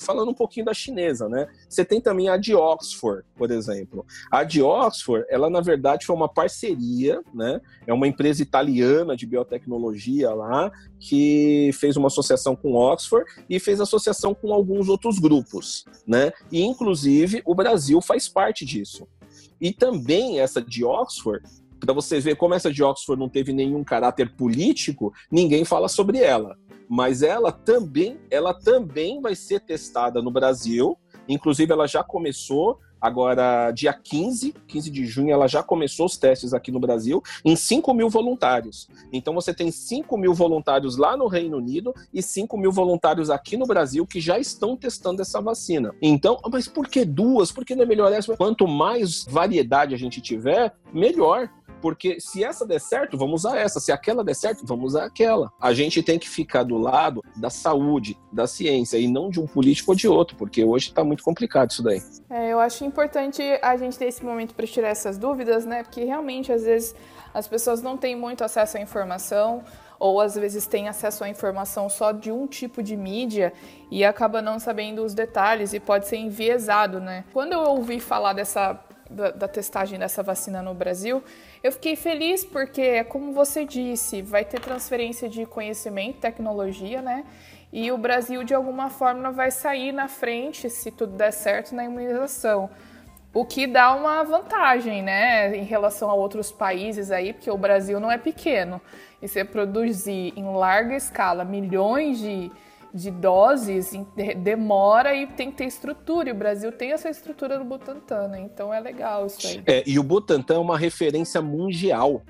falando um pouquinho da chinesa, né? Você tem também a de Oxford, por exemplo. A de Oxford, ela na verdade foi uma parceria, né? É uma empresa italiana de biotecnologia lá que fez uma associação com Oxford e fez associação com alguns outros grupos, né? E inclusive o Brasil faz parte disso. E também essa de Oxford para você ver como essa de Oxford não teve nenhum caráter político, ninguém fala sobre ela mas ela também, ela também vai ser testada no Brasil. Inclusive, ela já começou agora dia 15, 15 de junho, ela já começou os testes aqui no Brasil em 5 mil voluntários. Então você tem 5 mil voluntários lá no Reino Unido e 5 mil voluntários aqui no Brasil que já estão testando essa vacina. Então, mas por que duas? Por que não é melhor essa? Quanto mais variedade a gente tiver, melhor. Porque se essa der certo, vamos usar essa. Se aquela der certo, vamos usar aquela. A gente tem que ficar do lado da saúde, da ciência, e não de um político ou de outro, porque hoje está muito complicado isso daí. É, eu acho importante a gente ter esse momento para tirar essas dúvidas, né? Porque realmente, às vezes, as pessoas não têm muito acesso à informação ou às vezes têm acesso à informação só de um tipo de mídia e acaba não sabendo os detalhes e pode ser enviesado, né? Quando eu ouvi falar dessa da, da, testagem dessa vacina no Brasil, eu fiquei feliz porque, como você disse, vai ter transferência de conhecimento, tecnologia, né? E o Brasil, de alguma forma, vai sair na frente, se tudo der certo, na imunização. O que dá uma vantagem, né, em relação a outros países aí, porque o Brasil não é pequeno. E você produzir em larga escala milhões de, de doses demora e tem que ter estrutura. E o Brasil tem essa estrutura do Butantan, né? Então é legal isso aí. É, e o Butantan é uma referência mundial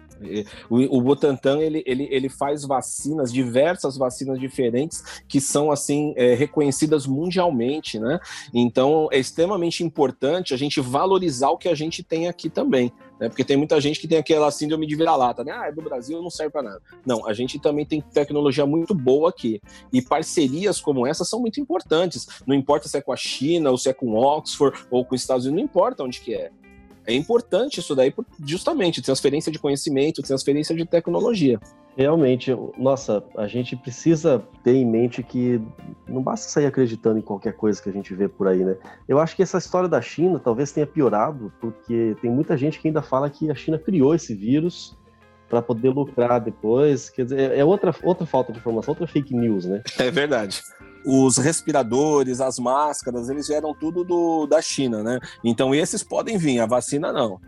o, o Butantan ele, ele, ele faz vacinas, diversas vacinas diferentes que são assim é, reconhecidas mundialmente, né? Então é extremamente importante a gente valorizar o que a gente tem aqui também, né? Porque tem muita gente que tem aquela síndrome de vira-lata, né? Ah, é do Brasil, não serve para nada. Não, a gente também tem tecnologia muito boa aqui e parcerias como essa são muito importantes. Não importa se é com a China ou se é com Oxford ou com os Estados Unidos, não importa onde que é. É importante isso daí, justamente, transferência de conhecimento, transferência de tecnologia. Realmente, nossa, a gente precisa ter em mente que não basta sair acreditando em qualquer coisa que a gente vê por aí, né? Eu acho que essa história da China talvez tenha piorado, porque tem muita gente que ainda fala que a China criou esse vírus para poder lucrar depois. Quer dizer, é outra, outra falta de informação, outra fake news, né? É verdade os respiradores, as máscaras, eles vieram tudo do, da China, né? Então esses podem vir, a vacina não.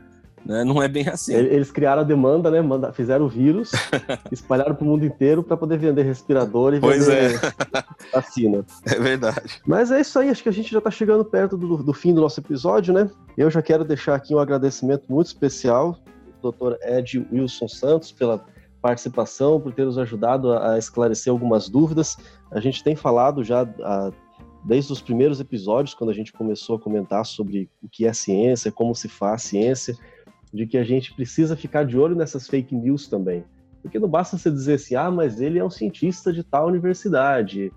Né? Não é bem assim. Eles criaram a demanda, né? fizeram o vírus, espalharam para o mundo inteiro para poder vender respirador e pois vender é. vacina. É verdade. Mas é isso aí, acho que a gente já está chegando perto do, do fim do nosso episódio, né? Eu já quero deixar aqui um agradecimento muito especial ao Dr. Ed Wilson Santos pela participação, por ter nos ajudado a, a esclarecer algumas dúvidas. A gente tem falado já a, desde os primeiros episódios, quando a gente começou a comentar sobre o que é ciência, como se faz ciência, de que a gente precisa ficar de olho nessas fake news também. Porque não basta você dizer assim, ah, mas ele é um cientista de tal universidade.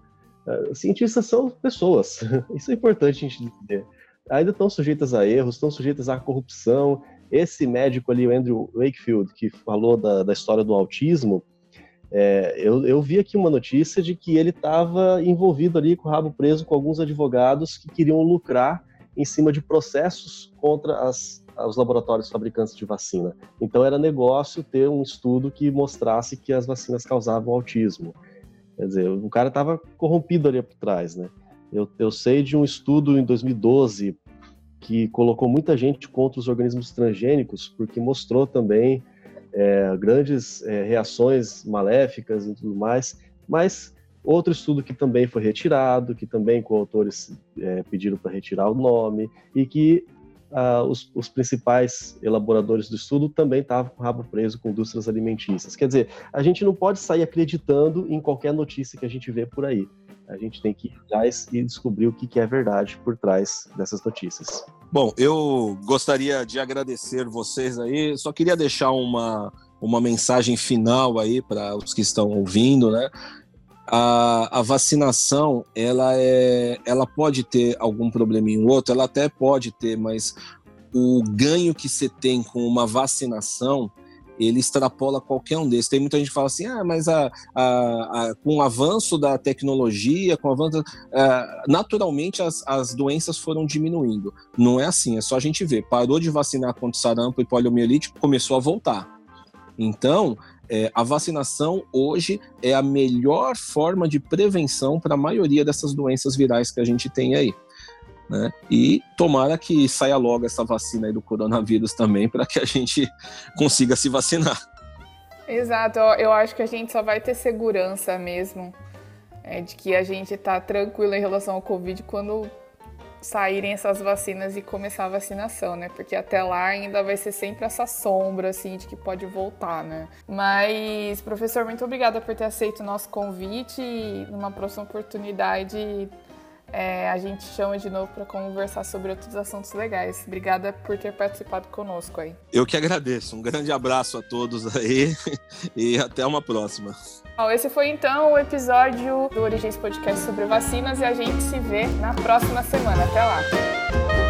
Uh, cientistas são pessoas, isso é importante a gente entender. Ainda estão sujeitas a erros, estão sujeitas à corrupção, esse médico ali, o Andrew Wakefield, que falou da, da história do autismo, é, eu, eu, vi aqui uma notícia de que ele estava envolvido ali com o rabo preso com alguns advogados que queriam lucrar em cima de processos contra as, os laboratórios fabricantes de vacina. Então era negócio ter um estudo que mostrasse que as vacinas causavam autismo. Quer dizer, o cara estava corrompido ali por trás, né? Eu, eu sei de um estudo em 2012 que colocou muita gente contra os organismos transgênicos, porque mostrou também é, grandes é, reações maléficas e tudo mais, mas outro estudo que também foi retirado, que também coautores é, pediram para retirar o nome, e que ah, os, os, principais elaboradores do estudo também estavam com o rabo preso com indústrias alimentícias. Quer dizer, a gente não pode sair acreditando em qualquer notícia que a gente vê por aí. A gente tem que ir atrás e descobrir o que é verdade por trás dessas notícias. Bom, eu gostaria de agradecer vocês aí. Só queria deixar uma, uma mensagem final aí para os que estão ouvindo, né? A, a, vacinação, ela é, ela pode ter algum probleminha ou outro, ela até pode ter, mas o ganho que você tem com uma vacinação ele extrapola qualquer um desses. Tem muita gente que fala assim, ah, mas a, a, a com o avanço da tecnologia, com o avanço, uh, naturalmente as, as doenças foram diminuindo. Não é assim, é só a gente ver. Parou de vacinar contra sarampo e poliomielite, começou a voltar. Então, é, a vacinação hoje é a melhor forma de prevenção para a maioria dessas doenças virais que a gente tem aí. Né? E tomara que saia logo essa vacina do coronavírus também, para que a gente consiga se vacinar. Exato, eu acho que a gente só vai ter segurança mesmo é, de que a gente está tranquilo em relação ao Covid quando saírem essas vacinas e começar a vacinação, né? Porque até lá ainda vai ser sempre essa sombra, assim, de que pode voltar, né? Mas, professor, muito obrigada por ter aceito o nosso convite e numa próxima oportunidade é, a gente chama de novo para conversar sobre outros assuntos legais. Obrigada por ter participado conosco aí. Eu que agradeço. Um grande abraço a todos aí e até uma próxima. Bom, esse foi então o episódio do Origens Podcast sobre vacinas e a gente se vê na próxima semana. Até lá.